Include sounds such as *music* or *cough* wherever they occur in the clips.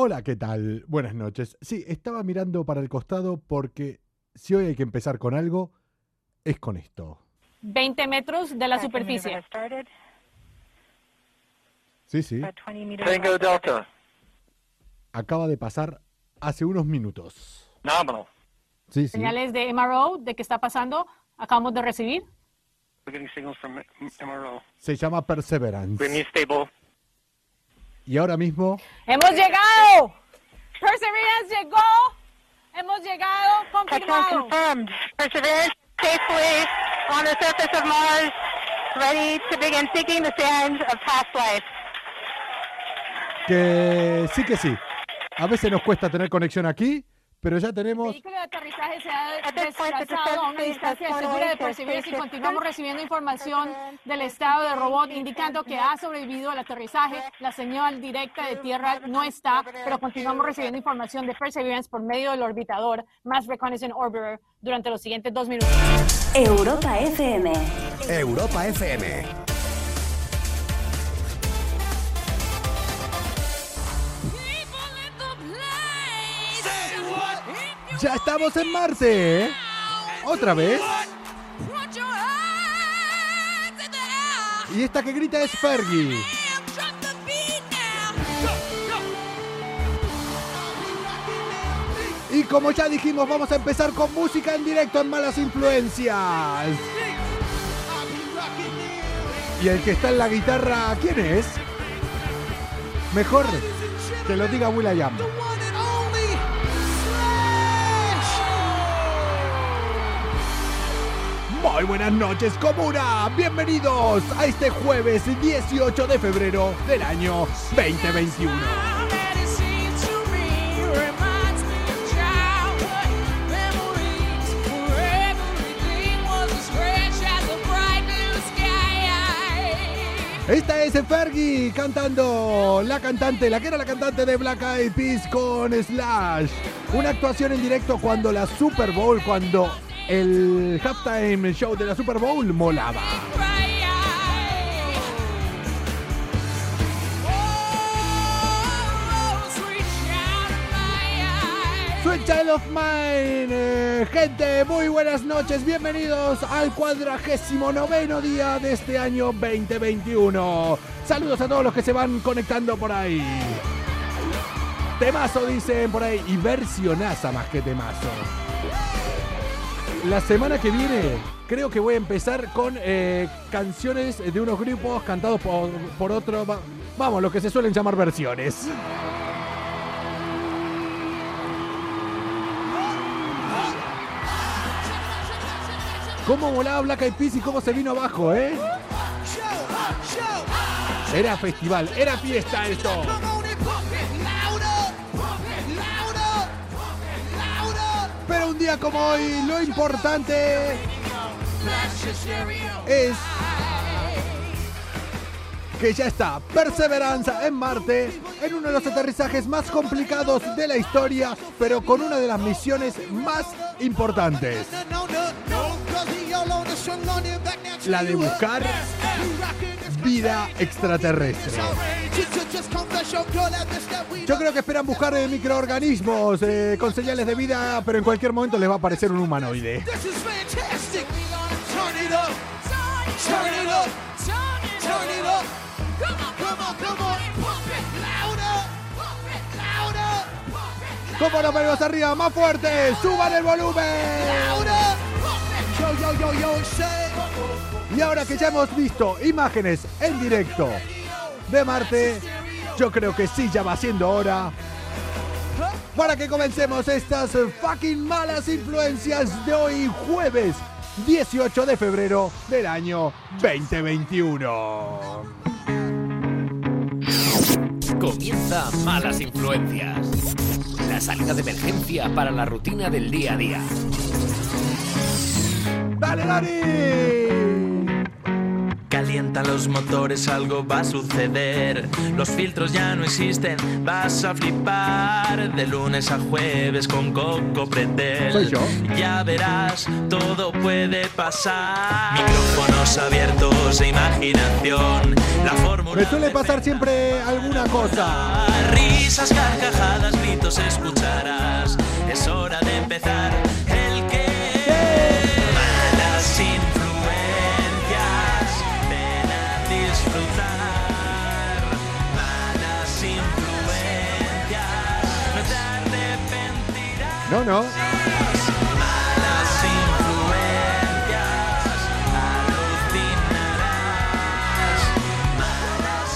Hola, ¿qué tal? Buenas noches. Sí, estaba mirando para el costado porque si hoy hay que empezar con algo, es con esto. 20 metros de la superficie. Sí, sí. Tango Delta. Acaba de pasar hace unos minutos. Nominal. Sí, sí. Señales de MRO de qué está pasando. Acabamos de recibir. We're getting signals from MRO. Se llama Perseverance. We're new stable. Y ahora mismo, ¡Hemos llegado! Perseverance llegó. Hemos llegado. Confirmado. confirmed. Perseverance safely on the surface of Mars, ready to begin seeking the sands of past life. que sí que sí. A veces nos cuesta tener conexión aquí, pero ya El tenemos... vehículo de aterrizaje se ha desplazado a una distancia has segura de y to continuamos recibiendo información del estado del robot indicando que ha sobrevivido al aterrizaje. La señal directa de tierra no está, pero continuamos recibiendo información de Perseverance por medio del orbitador Mass Reconnaissance Orbiter durante los siguientes dos minutos. Europa FM. Europa FM. Ya estamos en Marte, ¿eh? Otra vez. Y esta que grita es Fergie. Y como ya dijimos, vamos a empezar con música en directo en Malas Influencias. Y el que está en la guitarra, ¿quién es? Mejor que lo diga Will.i.am. Muy buenas noches, comuna. Bienvenidos a este jueves 18 de febrero del año 2021. Esta es Fergie cantando la cantante, la que era la cantante de Black Eyed Peas con Slash. Una actuación en directo cuando la Super Bowl, cuando el halftime show de la Super Bowl molaba. Sweet Child of Mine, eh, gente, muy buenas noches, bienvenidos al cuadragésimo noveno día de este año 2021. Saludos a todos los que se van conectando por ahí. Temazo dicen por ahí y versionaza más que temazo. La semana que viene creo que voy a empezar con eh, canciones de unos grupos cantados por, por otro, va- vamos, lo que se suelen llamar versiones. ¿Cómo volaba Black Eyed Peas y cómo se vino abajo, eh? Era festival, era fiesta esto. Día como hoy, lo importante es que ya está Perseveranza en Marte, en uno de los aterrizajes más complicados de la historia, pero con una de las misiones más importantes. La de buscar vida extraterrestre. Yo creo que esperan buscar eh, microorganismos eh, con señales de vida, pero en cualquier momento les va a aparecer un humanoide. ¿Cómo nos venimos arriba? ¡Más fuerte! ¡Suban el volumen! Y ahora que ya hemos visto imágenes en directo de Marte, yo creo que sí ya va siendo hora para que comencemos estas fucking malas influencias de hoy jueves 18 de febrero del año 2021. Comienza Malas Influencias. La salida de emergencia para la rutina del día a día. ¡Dale, Dani! Calienta los motores, algo va a suceder. Los filtros ya no existen, vas a flipar. De lunes a jueves con Coco Pretel. Soy yo. Ya verás, todo puede pasar. Micrófonos abiertos e imaginación. La fórmula. Me suele pasar siempre alguna cosa. Risas, carcajadas, gritos escucharás. Es hora de empezar.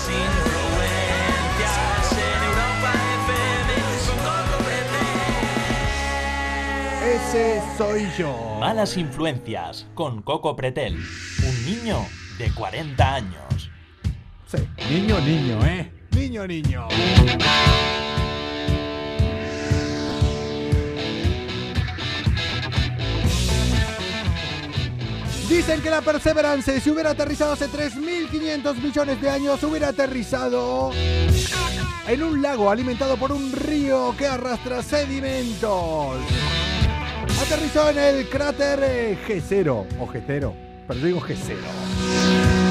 Influencias en Europa FM con Coco Pretel. Ese soy yo. Malas influencias con Coco Pretel, un niño de 40 años. Sí, niño, niño, ¿eh? Niño, niño. Dicen que la Perseverance, si hubiera aterrizado hace 3.500 millones de años, hubiera aterrizado en un lago alimentado por un río que arrastra sedimentos. Aterrizó en el cráter eh, G0 o G0, pero digo G0.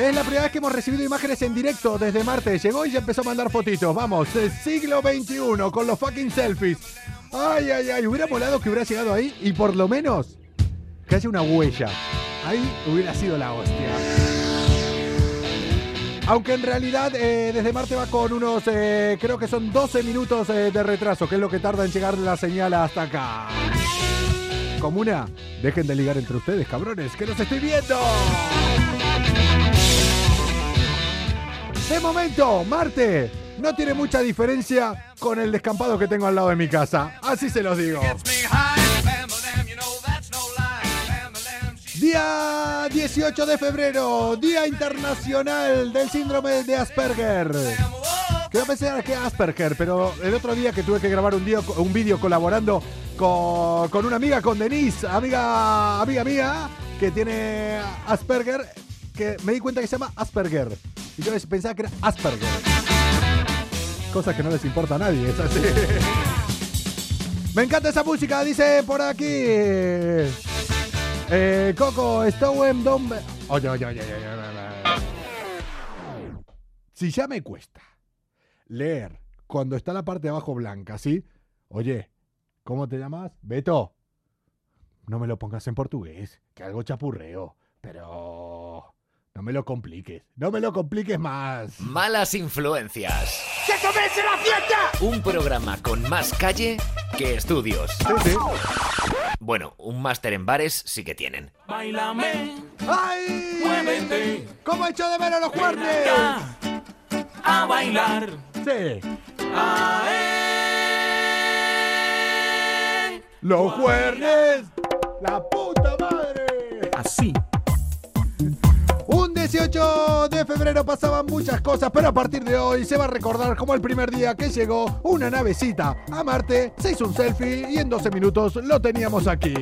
Es la primera vez que hemos recibido imágenes en directo desde Marte. Llegó y ya empezó a mandar fotitos. Vamos, el siglo XXI con los fucking selfies. Ay, ay, ay. Hubiera molado que hubiera llegado ahí y por lo menos que haya una huella. Ahí hubiera sido la hostia. Aunque en realidad eh, desde Marte va con unos, eh, creo que son 12 minutos eh, de retraso, que es lo que tarda en llegar la señal hasta acá. Comuna, dejen de ligar entre ustedes, cabrones, que los estoy viendo. De momento, Marte no tiene mucha diferencia con el descampado que tengo al lado de mi casa. Así se los digo. Día 18 de febrero, Día Internacional del Síndrome de Asperger. Que yo pensé que Asperger, pero el otro día que tuve que grabar un, un vídeo colaborando con, con una amiga, con Denise, amiga, amiga mía, que tiene Asperger, me di cuenta que se llama Asperger. Y yo pensaba que era Asperger. Cosa que no les importa a nadie, es así. Me encanta esa música, dice por aquí. Eh, Coco, Stowen, Don... Oye, oye, oye, oye, oye. Si ya me cuesta leer cuando está la parte de abajo blanca, ¿sí? Oye, ¿cómo te llamas? Beto. No me lo pongas en portugués, que algo chapurreo. Pero... No me lo compliques. No me lo compliques más. Malas influencias. ¡Que comience la fiesta! Un programa con más calle que estudios. Sí, sí. Bueno, un máster en bares sí que tienen. Bailame, ¡Ay! muévete, ¿Cómo he hecho de ver a los juernes? ya, a bailar. Sí. Ae. ¡Los juernes! ¡La puta madre! 18 de febrero pasaban muchas cosas, pero a partir de hoy se va a recordar como el primer día que llegó una navecita a Marte, se hizo un selfie y en 12 minutos lo teníamos aquí.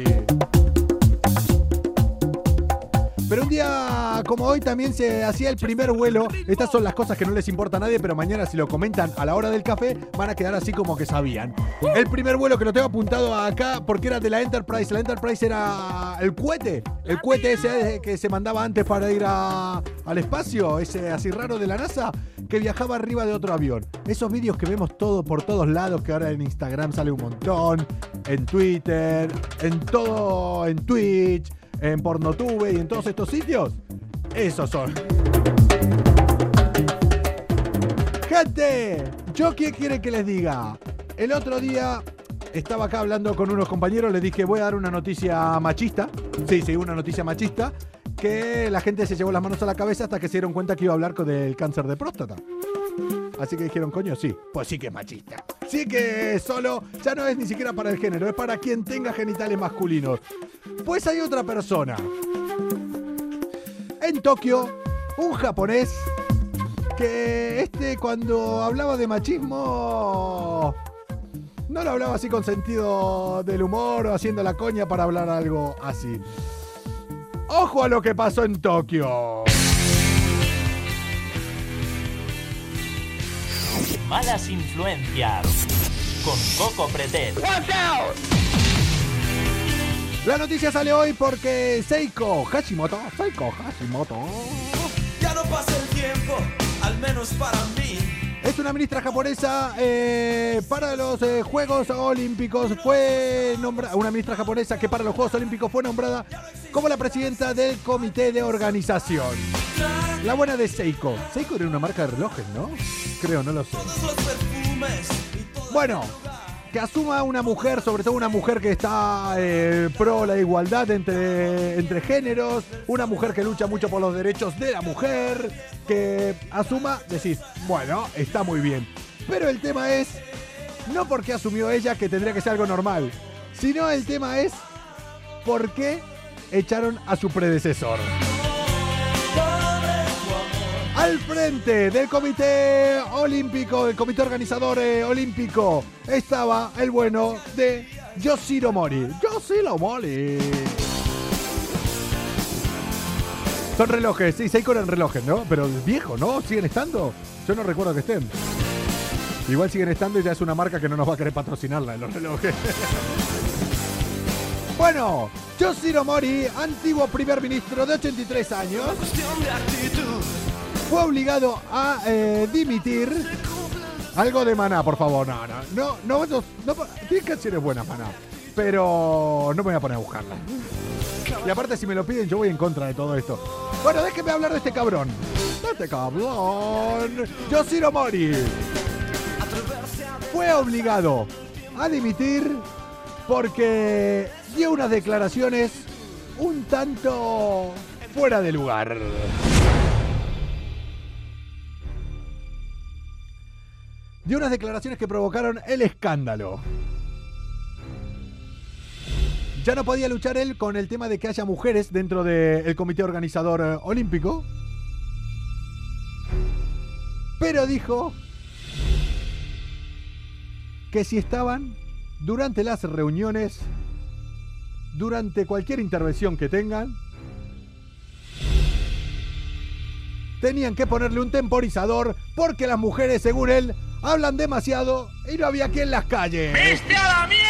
Pero un día como hoy también se hacía el primer vuelo. Estas son las cosas que no les importa a nadie, pero mañana si lo comentan a la hora del café van a quedar así como que sabían. El primer vuelo que lo tengo apuntado acá porque era de la Enterprise. La Enterprise era el cohete. El cohete ese que se mandaba antes para ir al espacio, ese así raro de la NASA, que viajaba arriba de otro avión. Esos vídeos que vemos todo por todos lados, que ahora en Instagram sale un montón, en Twitter, en todo, en Twitch, en Pornotube y en todos estos sitios. Esos son. Gente, ¿yo qué quiere que les diga? El otro día estaba acá hablando con unos compañeros, les dije voy a dar una noticia machista. Sí, sí, una noticia machista. Que la gente se llevó las manos a la cabeza hasta que se dieron cuenta que iba a hablar con del cáncer de próstata. Así que dijeron, coño, sí, pues sí que es machista. Sí que solo, ya no es ni siquiera para el género, es para quien tenga genitales masculinos. Pues hay otra persona. En Tokio, un japonés que este cuando hablaba de machismo no lo hablaba así con sentido del humor o haciendo la coña para hablar algo así. Ojo a lo que pasó en Tokio. Malas influencias con Coco Pretel. La noticia sale hoy porque Seiko Hashimoto, Seiko Hashimoto, Ya no pasa el tiempo, al menos para mí. Es una ministra japonesa eh, para los eh, Juegos Olímpicos. Fue nombrada una ministra japonesa que para los Juegos Olímpicos fue nombrada como la presidenta del comité de organización. La buena de Seiko. Seiko era una marca de relojes, ¿no? Creo, no lo sé. Bueno, asuma una mujer, sobre todo una mujer que está eh, pro la igualdad entre, entre géneros, una mujer que lucha mucho por los derechos de la mujer, que asuma, decís, bueno, está muy bien. Pero el tema es, no porque asumió ella que tendría que ser algo normal, sino el tema es por qué echaron a su predecesor. Al frente del comité olímpico, del comité organizador eh, olímpico, estaba el bueno de Yoshiro Mori. Yoshiro Mori. Son relojes, sí, Seiko eran relojes, ¿no? Pero viejo, ¿no? ¿Siguen estando? Yo no recuerdo que estén. Igual siguen estando y ya es una marca que no nos va a querer patrocinarla en los relojes. *laughs* bueno, Yoshiro Mori, antiguo primer ministro de 83 años fue obligado a eh, dimitir. Algo de maná, por favor. No, no, no, no, no, no tiene canciones buenas, maná. Pero no me voy a poner a buscarla. Y aparte, si me lo piden, yo voy en contra de todo esto. Bueno, déjenme hablar de este cabrón. De este cabrón. Yoshiro Mori. Fue obligado a dimitir porque dio unas declaraciones un tanto fuera de lugar. Dio unas declaraciones que provocaron el escándalo. Ya no podía luchar él con el tema de que haya mujeres dentro del comité organizador eh, olímpico. Pero dijo que si estaban durante las reuniones, durante cualquier intervención que tengan, tenían que ponerle un temporizador porque las mujeres, según él, hablan demasiado y no había quien las calles. ¡Viste a la mierda!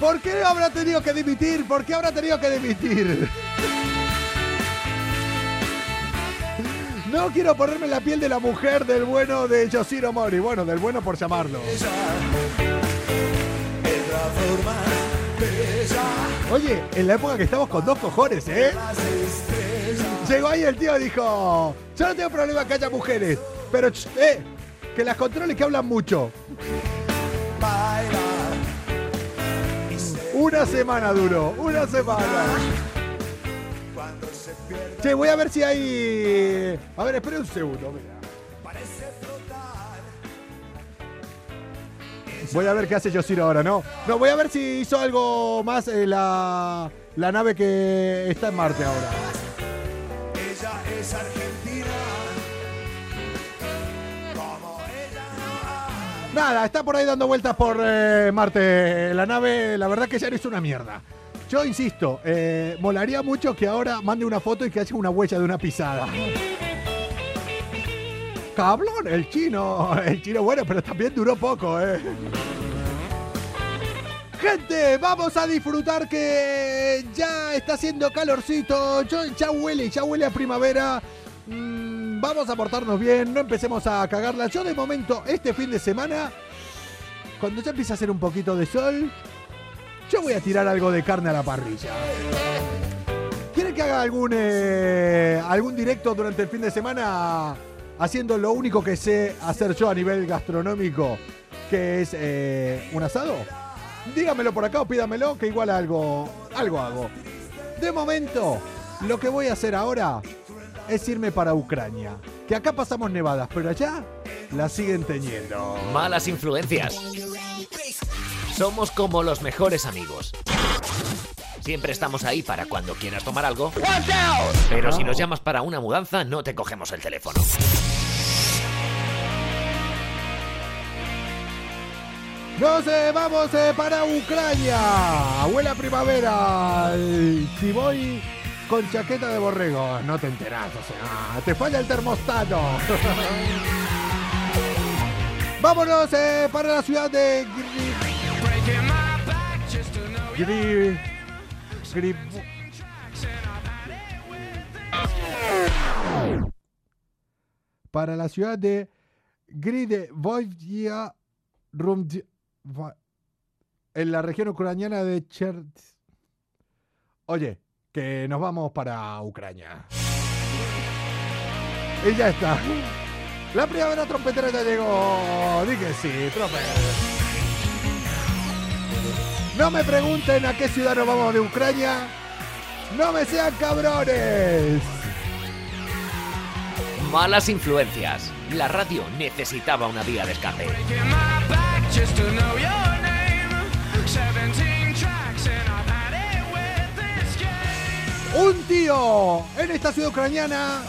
¿Por qué habrá tenido que dimitir? ¿Por qué habrá tenido que dimitir? No quiero ponerme la piel de la mujer del bueno de Yoshiro Mori. Bueno, del bueno por llamarlo. Oye, en la época que estamos con dos cojones, ¿eh? Llegó ahí el tío y dijo, yo no tengo problema que haya mujeres, pero eh, que las controles que hablan mucho. Una semana duró, una semana. Che, voy a ver si hay... A ver, espere un segundo, mira. Voy a ver qué hace Yoshiro ahora, ¿no? No, voy a ver si hizo algo más eh, la, la nave que está en Marte ahora. Ella es argentina. Nada, está por ahí dando vueltas por eh, Marte. La nave, la verdad que ya no es una mierda. Yo insisto, eh, molaría mucho que ahora mande una foto y que haya una huella de una pisada. Cablón, el chino, el chino bueno, pero también duró poco, eh. Gente, vamos a disfrutar que ya está haciendo calorcito, ya huele, ya huele a primavera. Mm, vamos a portarnos bien, no empecemos a cagarla. Yo de momento, este fin de semana, cuando ya empieza a hacer un poquito de sol, yo voy a tirar algo de carne a la parrilla. ¿Quieren que haga algún, eh, algún directo durante el fin de semana haciendo lo único que sé hacer yo a nivel gastronómico, que es eh, un asado? Dígamelo por acá o pídamelo, que igual algo, algo hago. De momento, lo que voy a hacer ahora es irme para Ucrania. Que acá pasamos nevadas, pero allá la siguen teniendo. Malas influencias. Somos como los mejores amigos. Siempre estamos ahí para cuando quieras tomar algo. Pero si nos llamas para una mudanza, no te cogemos el teléfono. Nos eh, vamos eh, para Ucrania. Abuela primavera. Si voy con chaqueta de borrego, no te enterás, o sea, te falla el termostato. *laughs* Vámonos eh, para la ciudad de Gri- Gri- Gri- para la ciudad de Gridevoya Rumd- Va- en la región ucraniana de Cher. Oye, que nos vamos para Ucrania. Y ya está. La primavera trompetera ya llegó. Que sí, trope. No me pregunten a qué ciudad nos vamos de Ucrania. No me sean cabrones. Malas influencias. La radio necesitaba una vía de escape. Un tío en esta ciudad ucraniana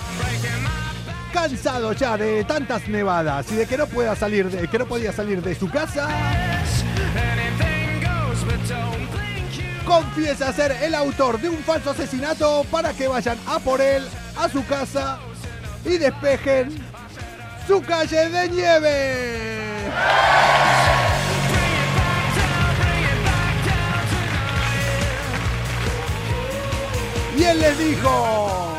cansado ya de tantas nevadas y de que no pueda salir de, que no podía salir de su casa. Confiesa ser el autor de un falso asesinato para que vayan a por él a su casa y despejen su calle de nieve. Y él les dijo...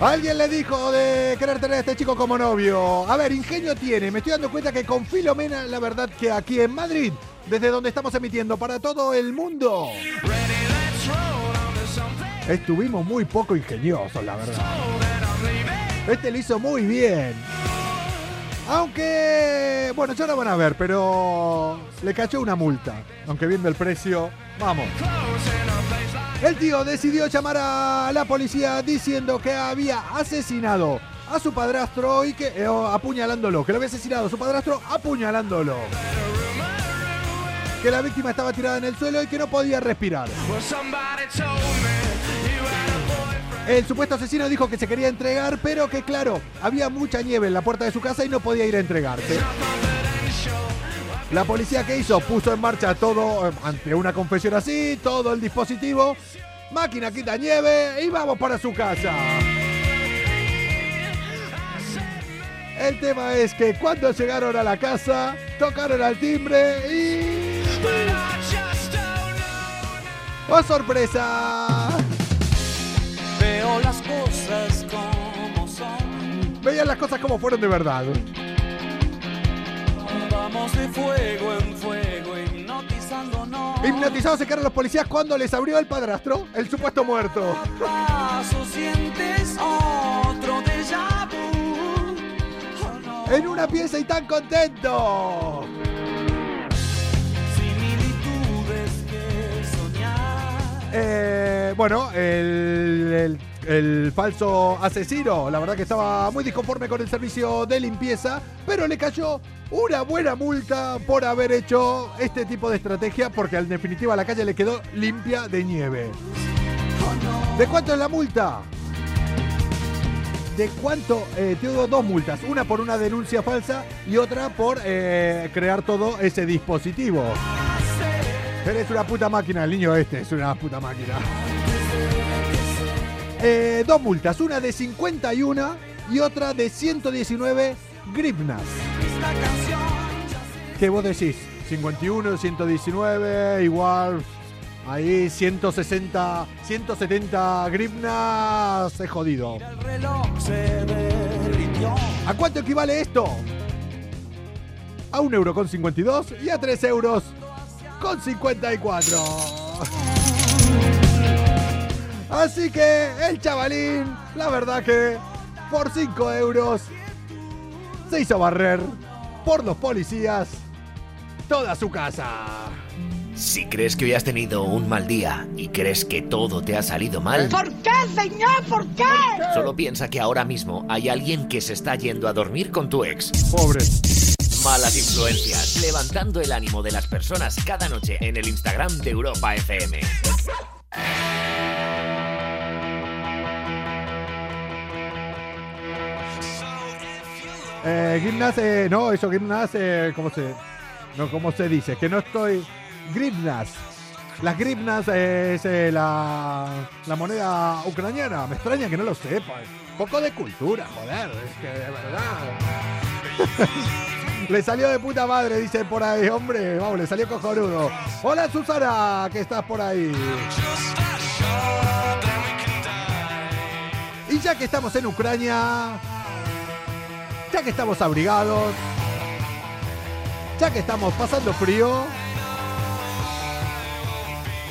Alguien le dijo de querer tener a este chico como novio. A ver, ingenio tiene. Me estoy dando cuenta que con Filomena, la verdad que aquí en Madrid, desde donde estamos emitiendo para todo el mundo, estuvimos muy poco ingeniosos, la verdad. Este lo hizo muy bien. Aunque, bueno, ya lo van a ver, pero le cachó una multa. Aunque viendo el precio, vamos. El tío decidió llamar a la policía diciendo que había asesinado a su padrastro y que eh, apuñalándolo, que lo había asesinado a su padrastro apuñalándolo. Que la víctima estaba tirada en el suelo y que no podía respirar. El supuesto asesino dijo que se quería entregar, pero que claro, había mucha nieve en la puerta de su casa y no podía ir a entregarse. La policía que hizo puso en marcha todo, eh, ante una confesión así, todo el dispositivo, máquina quita nieve y vamos para su casa. El tema es que cuando llegaron a la casa, tocaron al timbre y... ¡Oh, sorpresa! Veo las cosas como son. Veían las cosas como fueron de verdad. Vamos de fuego en fuego, hipnotizándonos. Hipnotizados se quedaron los policías cuando les abrió el padrastro, el supuesto muerto. Paso sientes otro déjà vu. Oh, En una pieza y tan contento. Eh, bueno, el, falso asesino, la verdad que estaba muy disconforme con el servicio de limpieza, pero le cayó una buena multa por haber hecho este tipo de estrategia, porque en definitiva la calle le quedó limpia de nieve. ¿De cuánto es la multa? ¿De cuánto? Eh, tengo dos multas, una por una denuncia falsa y otra por eh, crear todo ese dispositivo. Eres una puta máquina, el niño este es una puta máquina. Eh, dos multas, una de 51 y otra de 119 grivnas. ¿Qué vos decís? 51, 119, igual. Ahí 160, 170 grivnas, he jodido. ¿A cuánto equivale esto? A un euro con 52 y a 3 euros con 54. Así que el chavalín, la verdad que por 5 euros se hizo barrer por los policías toda su casa. Si crees que hoy has tenido un mal día y crees que todo te ha salido mal, ¿Por qué, señor? ¿Por qué? solo piensa que ahora mismo hay alguien que se está yendo a dormir con tu ex. Pobre. Malas influencias, levantando el ánimo de las personas cada noche en el Instagram de Europa FM. Eh, gimnas, eh, no, eso gimnas, eh, ¿cómo se, no, cómo se dice? Que no estoy, grivnas. Las grivnas es eh, la, la moneda ucraniana. Me extraña que no lo sepa. Poco de cultura, joder, es que de verdad. *laughs* Le salió de puta madre, dicen por ahí, hombre. Vamos, le salió cojonudo. Hola Susana, que estás por ahí. Y ya que estamos en Ucrania, ya que estamos abrigados, ya que estamos pasando frío,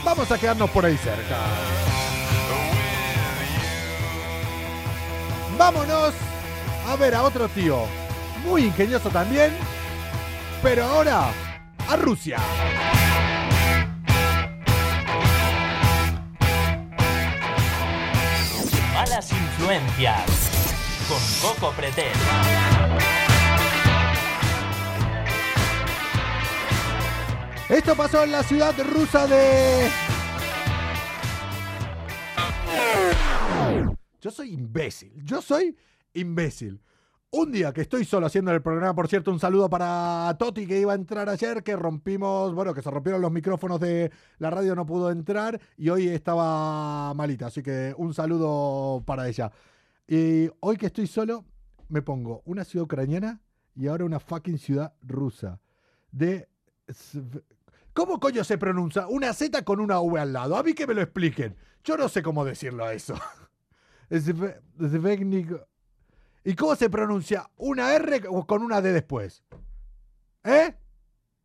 vamos a quedarnos por ahí cerca. Vámonos a ver a otro tío, muy ingenioso también, pero ahora a Rusia. Malas influencias. Con Coco Pretel. Esto pasó en la ciudad rusa de... Yo soy imbécil, yo soy imbécil. Un día que estoy solo haciendo el programa, por cierto, un saludo para Toti que iba a entrar ayer, que rompimos, bueno, que se rompieron los micrófonos de la radio, no pudo entrar y hoy estaba malita, así que un saludo para ella. Y hoy que estoy solo, me pongo una ciudad ucraniana y ahora una fucking ciudad rusa. De... ¿Cómo coño se pronuncia una Z con una V al lado? A mí que me lo expliquen. Yo no sé cómo decirlo a eso. *laughs* ¿Y cómo se pronuncia una R con una D después? ¿Eh?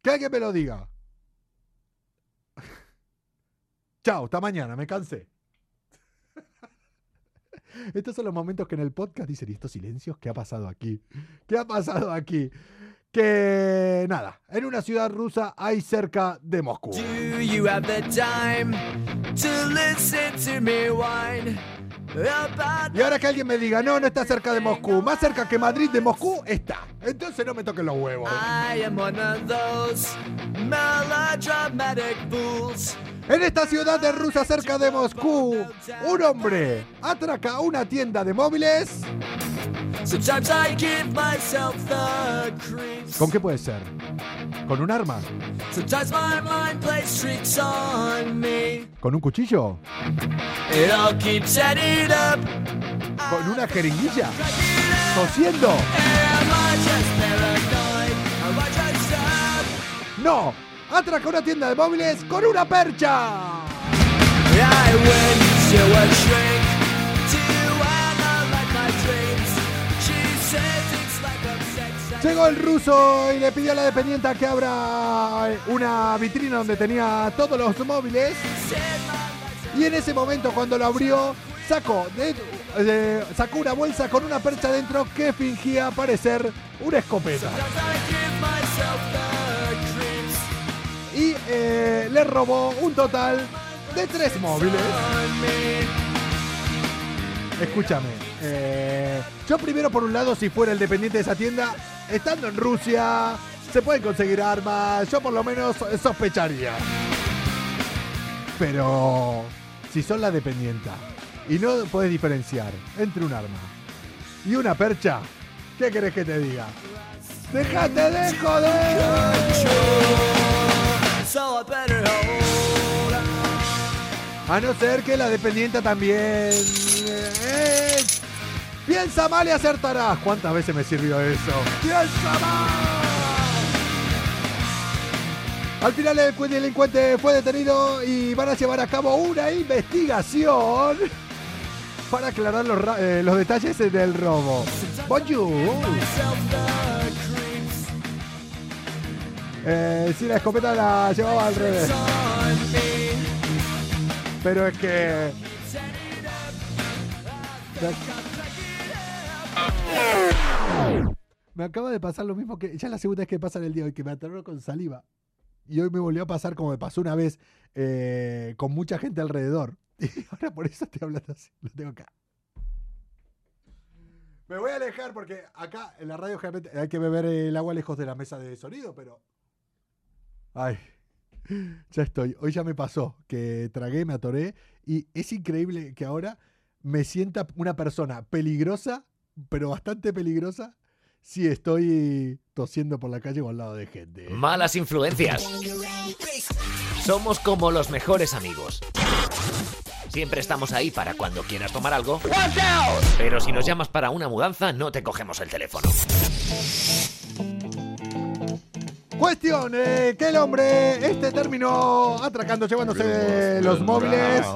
Que alguien me lo diga. *laughs* Chao, hasta mañana, me cansé. *laughs* Estos son los momentos que en el podcast dicen, ¿y estos silencios? ¿Qué ha pasado aquí? ¿Qué ha pasado aquí? Que nada, en una ciudad rusa hay cerca de Moscú. Y ahora que alguien me diga, no, no está cerca de Moscú, más cerca que Madrid de Moscú está. Entonces no me toquen los huevos. I am one of those melodramatic fools. En esta ciudad de Rusia cerca de Moscú, un hombre atraca una tienda de móviles. Sometimes I give myself the creeps. ¿Con qué puede ser? ¿Con un arma? ¿Con un cuchillo? It all keeps adding up. ¿Con una jeringuilla? ¿Tosiendo? ¡No! ¡Atraca una tienda de móviles con una percha! Llegó el ruso y le pidió a la dependienta que abra una vitrina donde tenía todos los móviles. Y en ese momento, cuando lo abrió, sacó, sacó una bolsa con una percha dentro que fingía parecer una escopeta. Y eh, le robó un total de tres móviles. Escúchame, eh, yo primero por un lado, si fuera el dependiente de esa tienda, estando en Rusia, se pueden conseguir armas, yo por lo menos sospecharía. Pero si son la dependienta y no puedes diferenciar entre un arma y una percha, ¿qué querés que te diga? ¡Déjate de joder! A no ser que la dependienta también. eh, piensa mal y acertarás. ¿Cuántas veces me sirvió eso? ¡Piensa mal! Al final el cu- delincuente fue detenido y van a llevar a cabo una investigación para aclarar los, eh, los detalles del robo. Bonjour. Eh, sí, la escopeta la llevaba al revés. Pero es que. Me acaba de pasar lo mismo que. Ya es la segunda vez que pasa en el día hoy, que me aterró con saliva. Y hoy me volvió a pasar como me pasó una vez eh, con mucha gente alrededor. *laughs* Y ahora por eso estoy hablando así. Lo tengo acá. Me voy a alejar porque acá en la radio generalmente hay que beber el agua lejos de la mesa de sonido, pero. Ay. Ya estoy. Hoy ya me pasó que tragué, me atoré. Y es increíble que ahora me sienta una persona peligrosa, pero bastante peligrosa, si estoy tosiendo por la calle o al lado de gente. Malas influencias. Somos como los mejores amigos. Siempre estamos ahí para cuando quieras tomar algo. Pero si nos llamas para una mudanza, no te cogemos el teléfono. Cuestión, eh, que el hombre este terminó atracando, llevándose los móviles.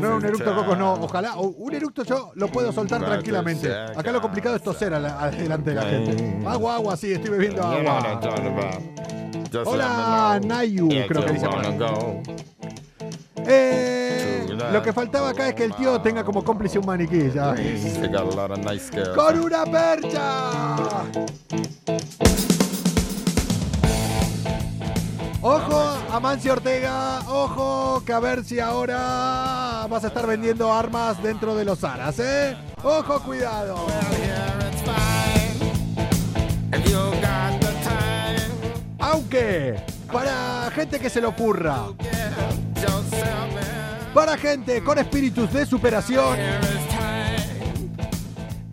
No, un eructo coco no. Ojalá, un eructo yo lo puedo soltar tranquilamente. Acá lo complicado es toser a la- adelante de la gente. Agua, agua, sí, estoy bebiendo agua. Hola, Nayu, creo que dice. Eh, lo que faltaba acá es que el tío tenga como cómplice un maniquí, ya. ¡Con una percha! Ojo, Amancio Ortega, ojo, que a ver si ahora vas a estar vendiendo armas dentro de los aras, ¿eh? Ojo, cuidado. Aunque, para gente que se le ocurra, para gente con espíritus de superación,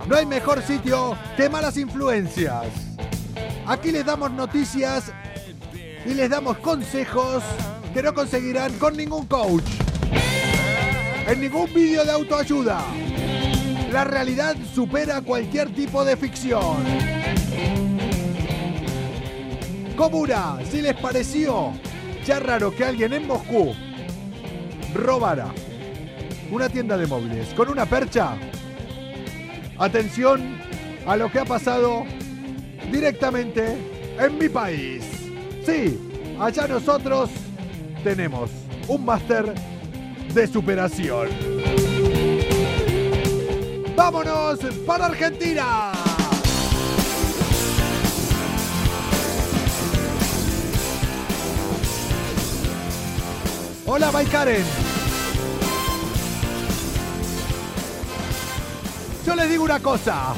no hay mejor sitio que malas influencias. Aquí les damos noticias y les damos consejos que no conseguirán con ningún coach. En ningún vídeo de autoayuda. La realidad supera cualquier tipo de ficción. Comuna, si les pareció ya raro que alguien en Moscú robara una tienda de móviles con una percha, atención a lo que ha pasado directamente en mi país. Sí, allá nosotros tenemos un máster de superación. ¡Vámonos para Argentina! Hola, Baikaren. Yo les digo una cosa.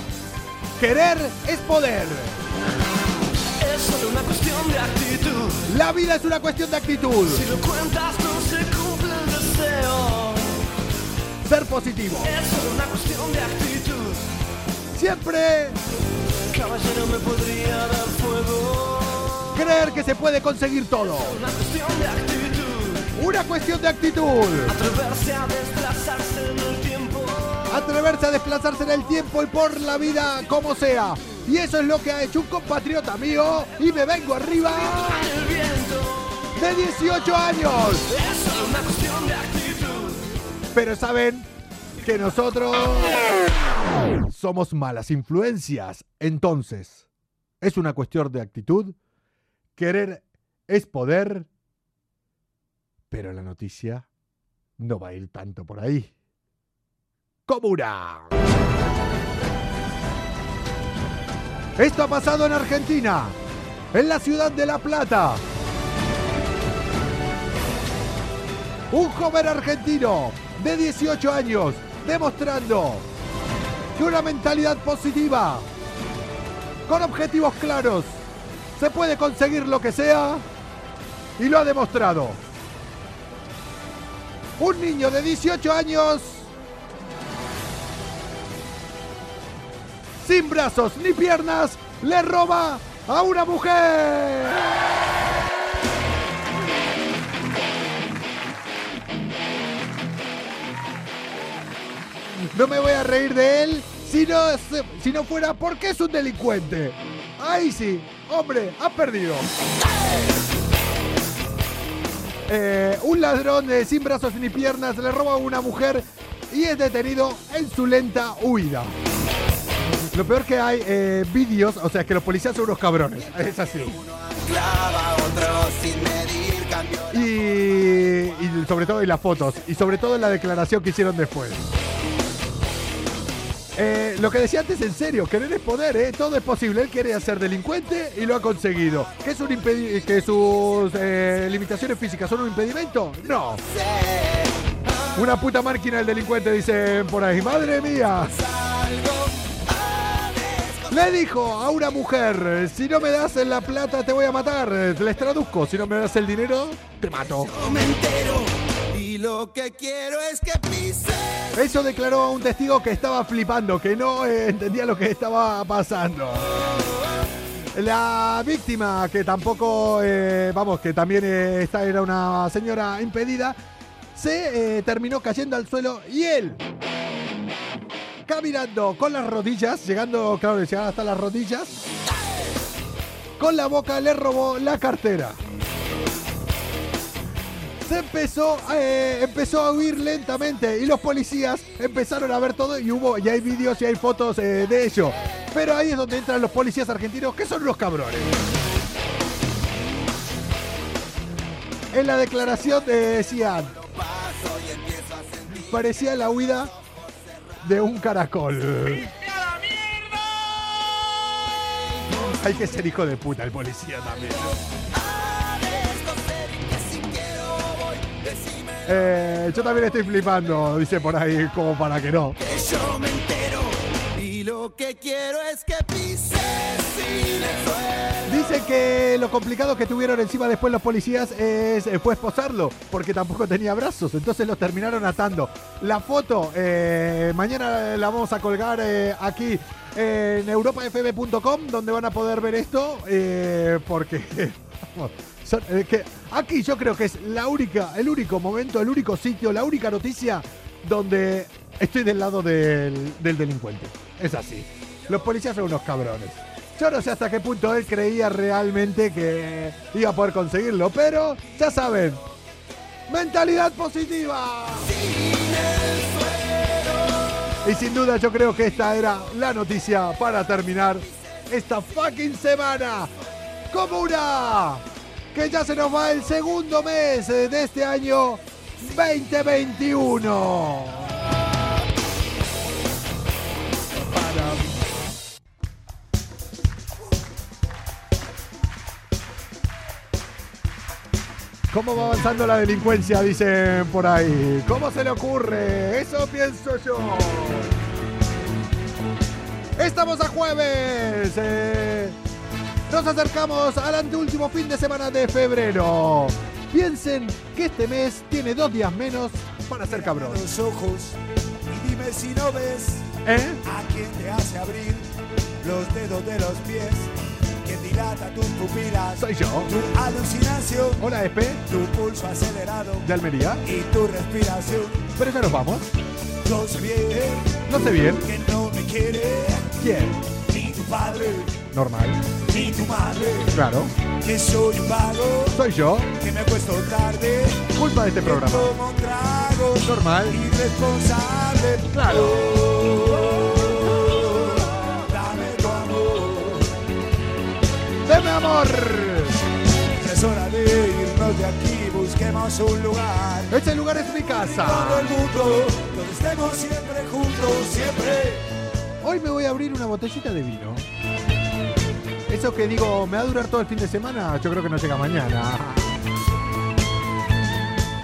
Querer es poder. Es solo una cuestión de actitud. La vida es una cuestión de actitud. Si lo cuentas, no se cumple el deseo. Ser positivo. Es solo una cuestión de actitud. Siempre Caballero me podría dar fuego. creer que se puede conseguir todo. Una cuestión de actitud. Una cuestión de actitud. Atreverse a desplazarse en el tiempo. Atreverse a desplazarse en el tiempo y por la vida como sea. Y eso es lo que ha hecho un compatriota mío. Y me vengo arriba de 18 años. Pero saben que nosotros somos malas influencias. Entonces, es una cuestión de actitud. Querer es poder. Pero la noticia no va a ir tanto por ahí. Comuna. Esto ha pasado en Argentina, en la ciudad de La Plata. Un joven argentino de 18 años demostrando que una mentalidad positiva, con objetivos claros, se puede conseguir lo que sea y lo ha demostrado. Un niño de 18 años sin brazos ni piernas le roba a una mujer. No me voy a reír de él si no, si no fuera porque es un delincuente. Ahí sí, hombre, ha perdido. Eh, un ladrón eh, sin brazos ni piernas le roba a una mujer y es detenido en su lenta huida. Lo peor que hay eh, vídeos, o sea, que los policías son unos cabrones. Es así. Y, y sobre todo en las fotos. Y sobre todo en la declaración que hicieron después. Eh, lo que decía antes en serio, querer es poder, ¿eh? todo es posible. Él quería ser delincuente y lo ha conseguido. ¿Que, es un que sus limitaciones físicas son un impedimento? No. Una puta máquina el delincuente, dicen por ahí. Madre mía. Le dijo a una mujer, si no me das la plata te voy a matar. Les traduzco, si no me das el dinero, te mato. me entero y lo que quiero es que pise. Eso declaró un testigo que estaba flipando, que no eh, entendía lo que estaba pasando. La víctima, que tampoco, eh, vamos, que también eh, esta era una señora impedida, se eh, terminó cayendo al suelo y él, caminando con las rodillas, llegando, claro, llegaba hasta las rodillas, con la boca le robó la cartera. Se empezó, eh, empezó a huir lentamente y los policías empezaron a ver todo y hubo, y hay vídeos y hay fotos eh, de ello. Pero ahí es donde entran los policías argentinos, que son los cabrones. En la declaración eh, decían, parecía la huida de un caracol. Hay que ser hijo de puta el policía también. Eh, yo también estoy flipando, dice por ahí, como para que no. Lo que quiero es que pises sin el. Dice que lo complicado que tuvieron encima después los policías es, eh, fue esposarlo, porque tampoco tenía brazos, entonces los terminaron atando. La foto, eh, mañana la vamos a colgar eh, aquí en europafm.com, donde van a poder ver esto, porque... *laughs* que aquí yo creo que es la única, el único momento, el único sitio, la única noticia donde estoy del lado del, del delincuente. Es así. Los policías son unos cabrones. Yo no sé hasta qué punto él creía realmente que iba a poder conseguirlo, pero ya saben, mentalidad positiva. Y sin duda yo creo que esta era la noticia para terminar esta fucking semana. Comuna, que ya se nos va el segundo mes de este año 2021. ¿Cómo va avanzando la delincuencia? Dicen por ahí. ¿Cómo se le ocurre? Eso pienso yo. Estamos a jueves. eh, nos acercamos al anteúltimo fin de semana de febrero. Piensen que este mes tiene dos días menos para ser cabrón. los ojos y dime si no ves ¿Eh? a quién te hace abrir los dedos de los pies, que dilata tus pupilas, Soy yo. tu alucinación, Hola, Espe, tu pulso acelerado de Almería. y tu respiración. Pero ya nos vamos. Yo sé bien No sé bien. que no me quiere ¿Quién? ni tu padre Normal. ni tu madre, Claro. que soy un vago, Soy yo. que me acuesto tarde, Culpa de este programa. tomo tragos, Normal. irresponsable. Claro. Dame amor! Es hora de irnos de aquí, busquemos un lugar. Este lugar es mi Todo casa. el mundo, donde estemos siempre juntos, siempre. Hoy me voy a abrir una botellita de vino. Eso que digo, ¿me va a durar todo el fin de semana? Yo creo que no llega mañana.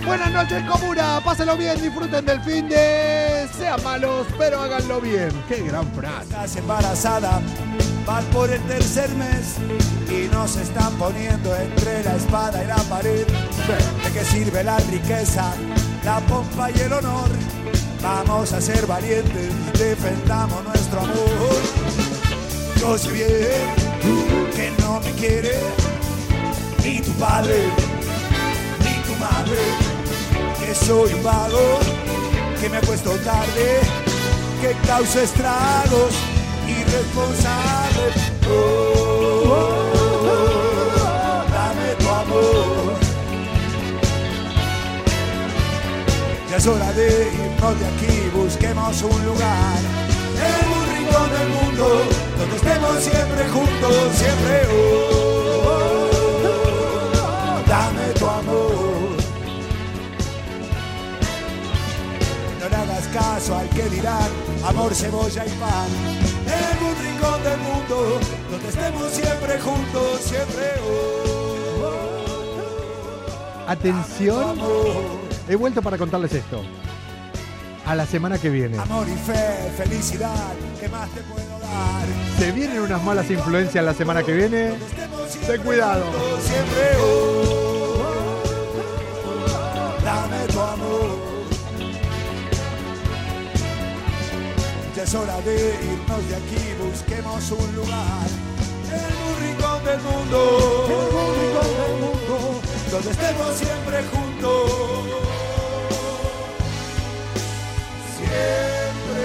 Buenas noches, comuna. Pásenlo bien, disfruten del fin de. Sean malos, pero háganlo bien. Qué gran frase. Estás embarazada, van por el tercer mes y nos están poniendo entre la espada y la pared. ¿De qué sirve la riqueza, la pompa y el honor? Vamos a ser valientes, defendamos nuestro amor. Yo sé bien que no me quiere ni tu padre ni tu madre, que soy un vago, que me acuesto tarde, que causa estragos, Oh, oh, oh, dame tu amor. Ya es hora de irnos de aquí, busquemos un lugar en un rincón del mundo donde estemos siempre juntos, siempre. Oh, dame tu amor. No hagas caso al que dirán amor, cebolla y pan. Mundo donde estemos siempre juntos, siempre. Oh, oh, Atención, he vuelto para contarles esto. A la semana que viene. Amor y fe, felicidad, ¿qué más te puedo dar? Se vienen unas malas influencias la semana que viene. Ten cuidado. Siempre, oh, oh, dame tu amor. Ya es hora de irnos de aquí, busquemos un lugar. En un rincón del mundo, en un rincón del mundo, donde estemos siempre juntos. Siempre.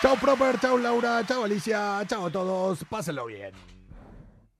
Chao Proper, chao Laura, chao Alicia, chao a todos, pásenlo bien.